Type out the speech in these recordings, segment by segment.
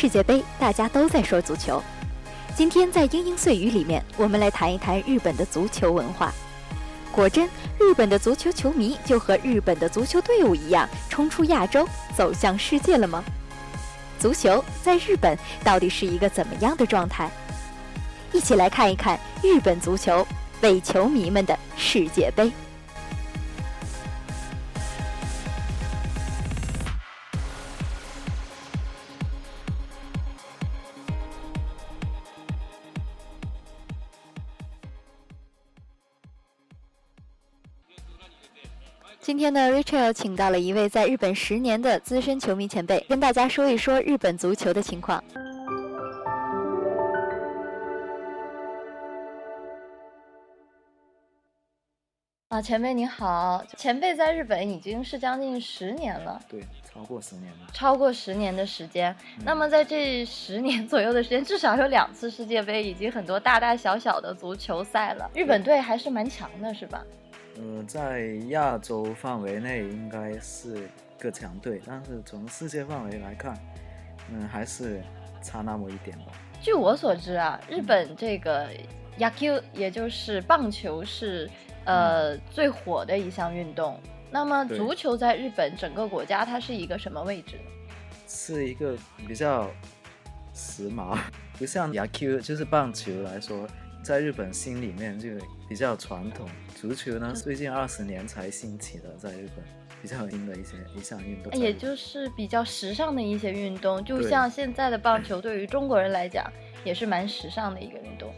世界杯，大家都在说足球。今天在英英碎语里面，我们来谈一谈日本的足球文化。果真，日本的足球球迷就和日本的足球队伍一样，冲出亚洲，走向世界了吗？足球在日本到底是一个怎么样的状态？一起来看一看日本足球为球迷们的世界杯。今天呢，Rachel 请到了一位在日本十年的资深球迷前辈，跟大家说一说日本足球的情况。啊，前辈你好！前辈在日本已经是将近十年了，对，超过十年了，超过十年的时间。那么在这十年左右的时间，至少有两次世界杯，以及很多大大小小的足球赛了。日本队还是蛮强的，是吧？呃，在亚洲范围内应该是个强队，但是从世界范围来看，嗯，还是差那么一点吧。据我所知啊，日本这个 Yaku，也就是棒球是呃最火的一项运动。那么足球在日本整个国家它是一个什么位置呢？是一个比较时髦，不像 Yaku 就是棒球来说。在日本心里面就比较传统，足球呢最近二十年才兴起的，在日本比较新的一些一项运动，也就是比较时尚的一些运动，就像现在的棒球，对于中国人来讲也是蛮时尚的一个运动，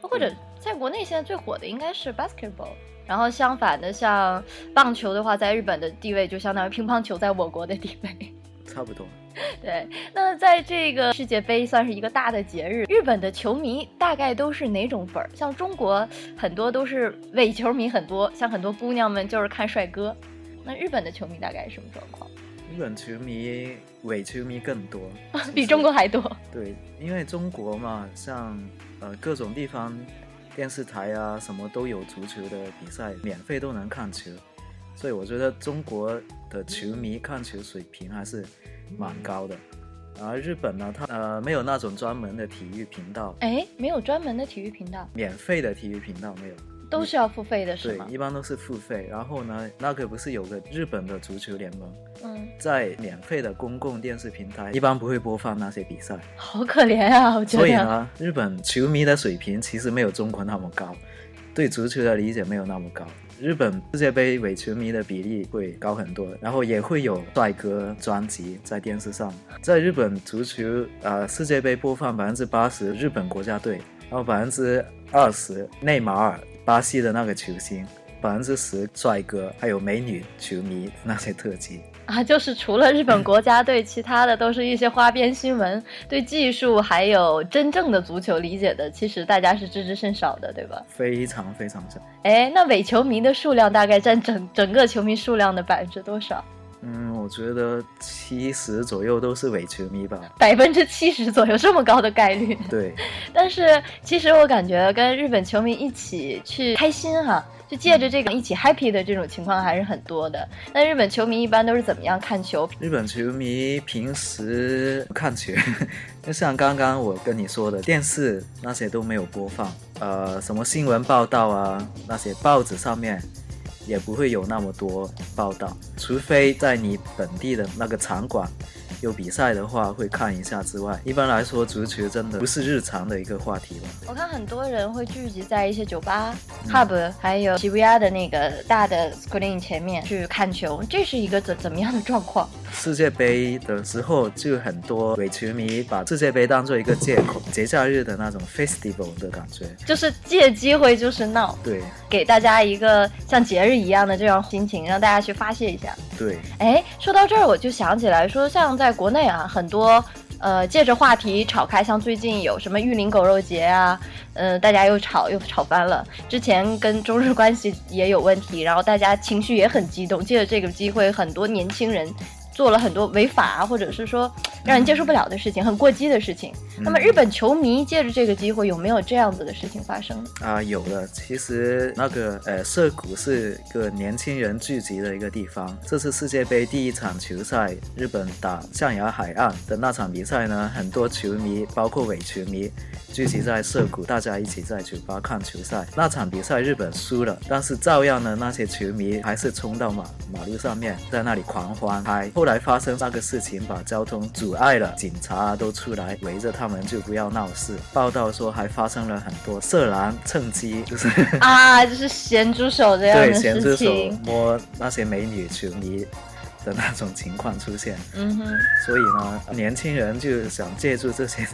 或者在国内现在最火的应该是 basketball，然后相反的像棒球的话，在日本的地位就相当于乒乓球在我国的地位，差不多。对，那在这个世界杯算是一个大的节日，日本的球迷大概都是哪种粉儿？像中国很多都是伪球迷很多，像很多姑娘们就是看帅哥。那日本的球迷大概是什么状况？日本球迷伪球迷更多，比中国还多。对，因为中国嘛，像呃各种地方电视台啊什么都有足球的比赛，免费都能看球，所以我觉得中国的球迷看球水平还是。蛮高的，而日本呢，它呃没有那种专门的体育频道，哎，没有专门的体育频道，免费的体育频道没有，都是要付费的，是吗？对，一般都是付费。然后呢，那个不是有个日本的足球联盟，嗯，在免费的公共电视平台，一般不会播放那些比赛，好可怜啊，我觉得。所以呢，日本球迷的水平其实没有中国那么高，对足球的理解没有那么高。日本世界杯伪球迷的比例会高很多，然后也会有帅哥专辑在电视上。在日本足球，呃，世界杯播放百分之八十日本国家队，然后百分之二十内马尔，巴西的那个球星，百分之十帅哥，还有美女球迷那些特辑。啊，就是除了日本国家队，其他的都是一些花边新闻。对技术还有真正的足球理解的，其实大家是知之甚少的，对吧？非常非常少。哎，那伪球迷的数量大概占整整个球迷数量的百分之多少？嗯，我觉得七十左右都是伪球迷吧。百分之七十左右，这么高的概率？对。但是其实我感觉跟日本球迷一起去开心哈。就借着这个一起 happy 的这种情况还是很多的。那日本球迷一般都是怎么样看球？日本球迷平时看球，就像刚刚我跟你说的，电视那些都没有播放，呃，什么新闻报道啊，那些报纸上面也不会有那么多报道，除非在你本地的那个场馆。有比赛的话会看一下之外，一般来说足球真的不是日常的一个话题吧。我看很多人会聚集在一些酒吧、hub，还有 Shibuya 的那个大的 screen 前面去看球，这是一个怎怎么样的状况？世界杯的时候就很多伪球迷把世界杯当做一个借口，节假日的那种 festival 的感觉，就是借机会就是闹，对，给大家一个像节日一样的这样心情，让大家去发泄一下。对，哎，说到这儿我就想起来说，像在在国内啊，很多呃，借着话题吵开，像最近有什么玉林狗肉节啊，嗯，大家又吵又吵翻了。之前跟中日关系也有问题，然后大家情绪也很激动，借着这个机会，很多年轻人做了很多违法或者是说让人接受不了的事情，很过激的事情。那么日本球迷借着这个机会，有没有这样子的事情发生？啊，有的。其实那个呃，涩谷是个年轻人聚集的一个地方。这次世界杯第一场球赛，日本打象牙海岸的那场比赛呢，很多球迷，包括伪球迷，聚集在涩谷，大家一起在酒吧看球赛。那场比赛日本输了，但是照样呢，那些球迷还是冲到马马路上面，在那里狂欢。嗨，后来发生那个事情，把交通阻碍了，警察都出来围着他们，就不要闹事。报道说还发生了很多色狼趁机就是 啊，就是咸猪手这样的对咸猪手。摸那些美女球迷的那种情况出现。嗯哼，所以呢，年轻人就想借助这些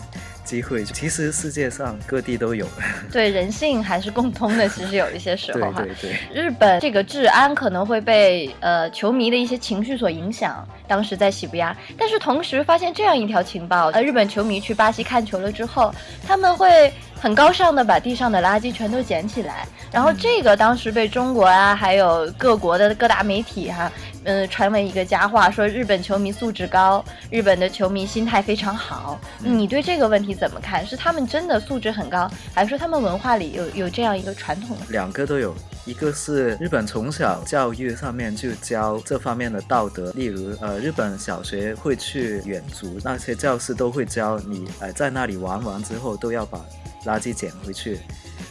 机会，其实世界上各地都有。对，人性还是共通的。其实有一些时候哈，对对，日本这个治安可能会被呃球迷的一些情绪所影响。当时在喜布亚，但是同时发现这样一条情报：呃，日本球迷去巴西看球了之后，他们会很高尚的把地上的垃圾全都捡起来。然后这个当时被中国啊，还有各国的各大媒体哈、嗯、传为一个佳话，说日本球迷素质高，日本的球迷心态非常好。嗯你对这个问题怎么看？是他们真的素质很高，还是说他们文化里有有这样一个传统？两个都有。一个是日本从小教育上面就教这方面的道德，例如呃，日本小学会去远足，那些教师都会教你，呃，在那里玩完之后都要把垃圾捡回去。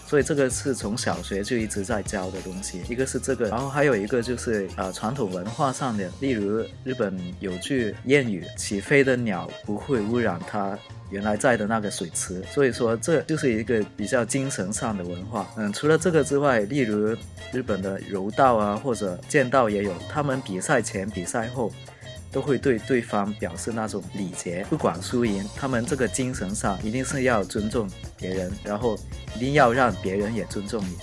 所以这个是从小学就一直在教的东西，一个是这个，然后还有一个就是呃传统文化上的，例如日本有句谚语：“起飞的鸟不会污染它原来在的那个水池。”所以说这就是一个比较精神上的文化。嗯，除了这个之外，例如日本的柔道啊或者剑道也有，他们比赛前、比赛后。都会对对方表示那种礼节，不管输赢，他们这个精神上一定是要尊重别人，然后一定要让别人也尊重你。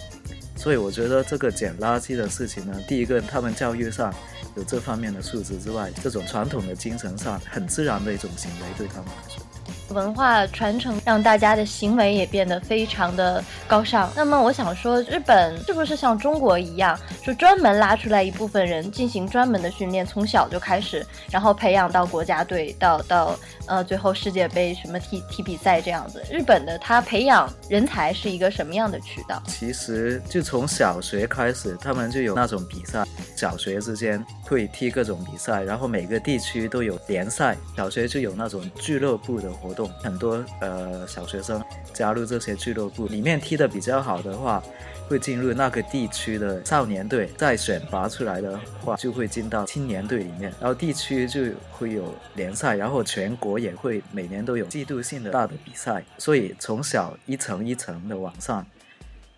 所以我觉得这个捡垃圾的事情呢，第一个他们教育上有这方面的素质之外，这种传统的精神上很自然的一种行为对他们来说。文化传承让大家的行为也变得非常的高尚。那么我想说，日本是不是像中国一样，就专门拉出来一部分人进行专门的训练，从小就开始，然后培养到国家队，到到呃最后世界杯什么踢踢比赛这样子？日本的他培养人才是一个什么样的渠道？其实就从小学开始，他们就有那种比赛，小学之间会踢各种比赛，然后每个地区都有联赛，小学就有那种俱乐部的活动，很多呃小学生加入这些俱乐部，里面踢得比较好的话，会进入那个地区的少年队，再选拔出来的话，就会进到青年队里面，然后地区就会有联赛，然后全国也会每年都有季度性的大的比赛，所以从小一层一层的往上。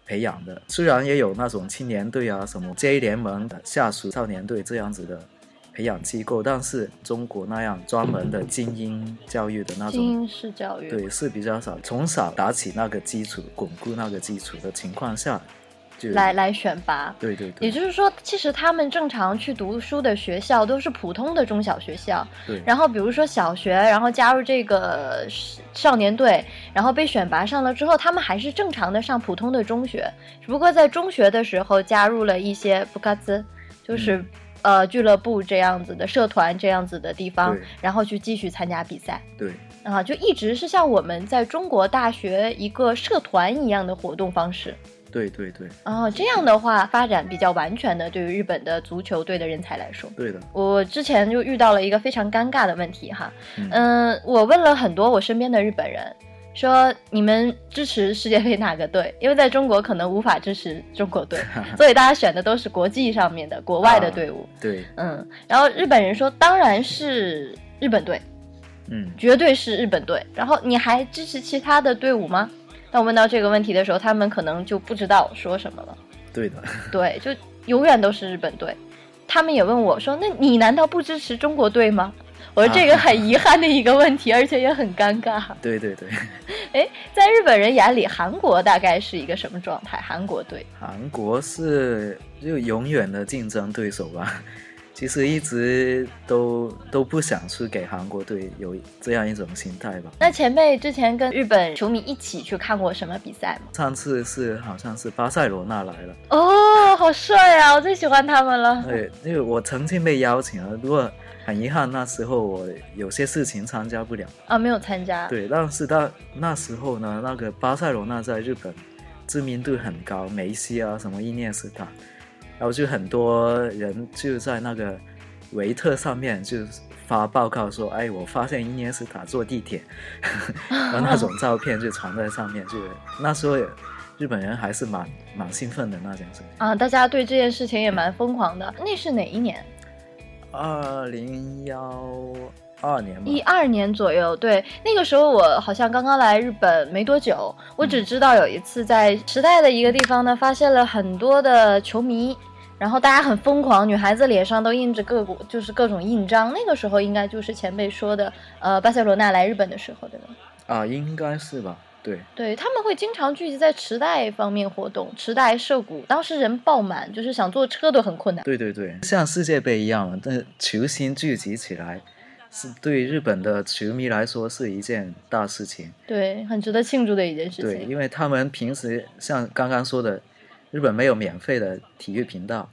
培养的，虽然也有那种青年队啊，什么 J 联盟的下属少年队这样子的培养机构，但是中国那样专门的精英教育的那种，精英式教育，对，是比较少。从小打起那个基础，巩固那个基础的情况下，来来选拔。对对对，也就是说，其实他们正常去读书的学校都是普通的中小学校，对然后比如说小学，然后加入这个少年队，然后被选拔上了之后，他们还是正常的上普通的中学，只不过在中学的时候加入了一些布卡兹，就是、嗯呃俱乐部这样子的社团这样子的地方，然后去继续参加比赛。对啊，就一直是像我们在中国大学一个社团一样的活动方式。对对对哦，这样的话发展比较完全的，对于日本的足球队的人才来说，对的，我之前就遇到了一个非常尴尬的问题哈，嗯嗯、我问了很多我身边的日本人，说你们支持世界杯哪个队？因为在中国可能无法支持中国队，所以大家选的都是国际上面的国外的队伍，对，嗯，然后日本人说当然是日本队，嗯绝对是日本队。然后你还支持其他的队伍吗？当我问到这个问题的时候，他们可能就不知道说什么了。对的，对，就永远都是日本队。他们也问我说：“那你难道不支持中国队吗？”我说这个很遗憾的一个问题，而且也很尴尬。对对对，哎，在日本人眼里，韩国大概是一个什么状态？韩国队韩国是就永远的竞争对手吧。其实一直都都不想去给韩国队，有这样一种心态吧。那前辈之前跟日本球迷一起去看过什么比赛吗？上次是好像是巴塞罗那来了，哦，好帅啊！我最喜欢他们了。对，因为我曾经被邀请了，不过很遗憾，那时候我有些事情参加不了。啊，没有参加。对，但是到那时候呢，那个巴塞罗那在日本知名度很高，梅西啊，什么伊涅斯塔，然后就很多人就在那个维特上面就发报告说，哎，我发现伊涅斯塔坐地铁，然 后那种照片就传在上面，就那时候也日本人还是蛮蛮兴奋的那件事情啊，大家对这件事情也蛮疯狂的。那是哪一年？二零幺二年吧，一二年左右。对，那个时候我好像刚刚来日本没多久，我只知道有一次在时代的一个地方呢，发现了很多的球迷，然后大家很疯狂，女孩子脸上都印着各国就是各种印章。那个时候应该就是前辈说的，呃，巴塞罗那来日本的时候，对吧？啊，应该是吧。对，对他们会经常聚集在池袋方面活动，池袋涉谷当时人爆满，就是想坐车都很困难。对对对，像世界杯一样，这球星聚集起来，是对日本的球迷来说是一件大事情。对，很值得庆祝的一件事情。对，因为他们平时像刚刚说的，日本没有免费的体育频道，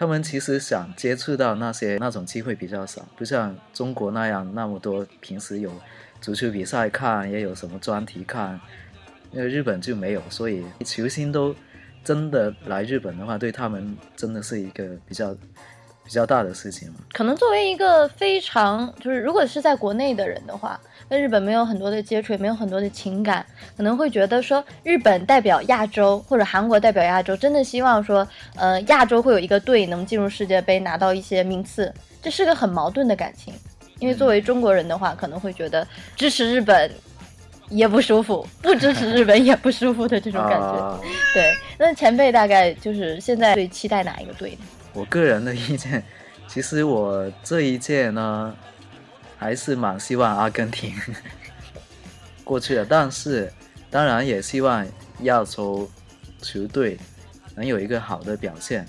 他们其实想接触到那些那种机会比较少，不像中国那样那么多平时有。足球比赛看也有什么专题看，因为日本就没有，所以球星都真的来日本的话，对他们真的是一个比较比较大的事情可能作为一个非常就是如果是在国内的人的话，跟日本没有很多的接触，也没有很多的情感，可能会觉得说日本代表亚洲或者韩国代表亚洲，真的希望说呃亚洲会有一个队能进入世界杯拿到一些名次，这是个很矛盾的感情。因为作为中国人的话，可能会觉得支持日本也不舒服，不支持日本也不舒服的这种感觉。对，那前辈大概就是现在最期待哪一个队呢？我个人的意见，其实我这一届呢，还是蛮希望阿根廷 过去的，但是当然也希望亚洲球队能有一个好的表现。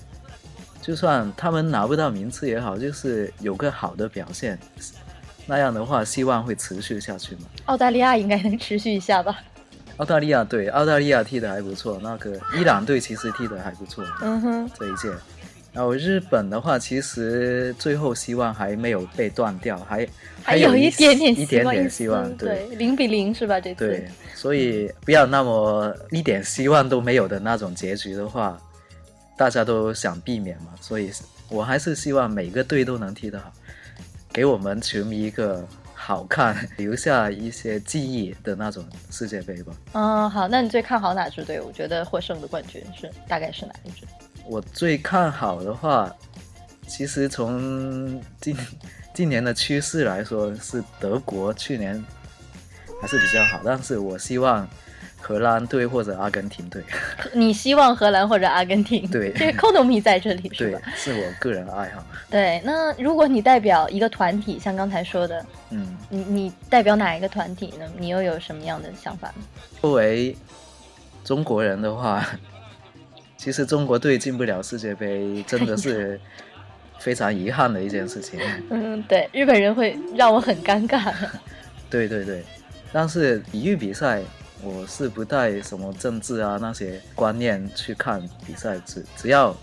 就算他们拿不到名次也好，就是有个好的表现，那样的话，希望会持续下去嘛。澳大利亚应该能持续一下吧？澳大利亚对，澳大利亚踢的还不错。那个伊朗队其实踢的还不错。嗯哼，这一届。然后日本的话，其实最后希望还没有被断掉，还还有一点点一点点希望。对，零比零是吧？这次。对，所以不要那么一点希望都没有的那种结局的话。大家都想避免嘛，所以我还是希望每个队都能踢得好，给我们球迷一个好看、留下一些记忆的那种世界杯吧。嗯，好，那你最看好哪支队？我觉得获胜的冠军是大概是哪一支？我最看好的话，其实从今今 年的趋势来说，是德国。去年还是比较好，但是我希望。荷兰队或者阿根廷队，你希望荷兰或者阿根廷？对，这个扣头迷在这里是吧？是我个人爱好。对，那如果你代表一个团体，像刚才说的，嗯，你你代表哪一个团体呢？你又有什么样的想法？作为中国人的话，其实中国队进不了世界杯，真的是非常遗憾的一件事情。嗯，对，日本人会让我很尴尬。对对对，但是体育比赛。我是不带什么政治啊那些观念去看比赛，只只要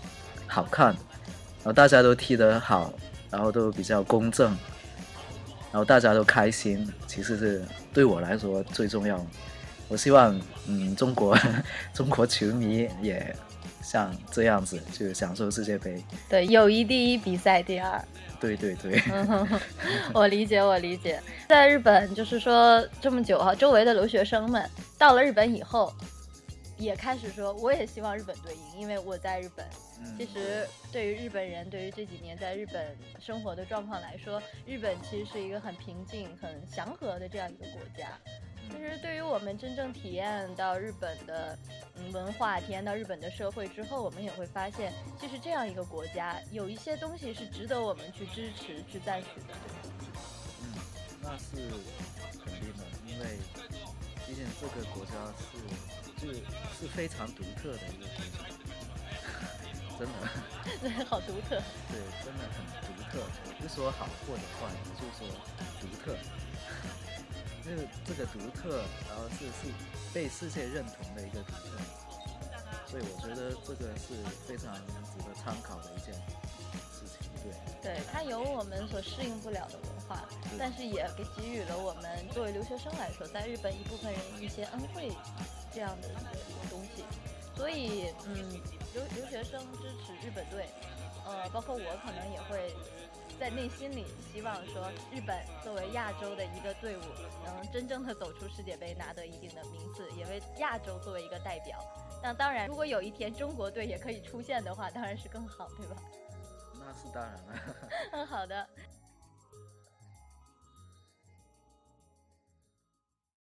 好看，然后大家都踢得好，然后都比较公正，然后大家都开心，其实是对我来说最重要。我希望，嗯，中国 中国球迷也像这样子，就是享受世界杯。对，友谊第一，比赛第二。对对对，我理解，我理解。在日本，就是说这么久哈，周围的留学生们到了日本以后，也开始说，我也希望日本队赢，因为我在日本。其实，对于日本人，对于这几年在日本生活的状况来说，日本其实是一个很平静、很祥和的这样一个国家。其实，对于我们真正体验到日本的嗯文化，体验到日本的社会之后，我们也会发现，其实这样一个国家有一些东西是值得我们去支持、去赞许的。嗯，那是肯定的，因为毕竟这个国家是就是非常独特的一个国家，真的。对，好独特。对，真的很独特。我不说好或者坏，我就说独特。这这个独特，然后是是被世界认同的一个独特，所以我觉得这个是非常值得参考的一件事情。对，对，它有我们所适应不了的文化，但是也给给予了我们作为留学生来说，在日本一部分人一些恩惠这样的一个东西。所以，嗯，留留学生支持日本队，呃，包括我可能也会。在内心里希望说，日本作为亚洲的一个队伍，能真正的走出世界杯，拿得一定的名次，也为亚洲作为一个代表。那当然，如果有一天中国队也可以出现的话，当然是更好，对吧？那是当然了。嗯，好的。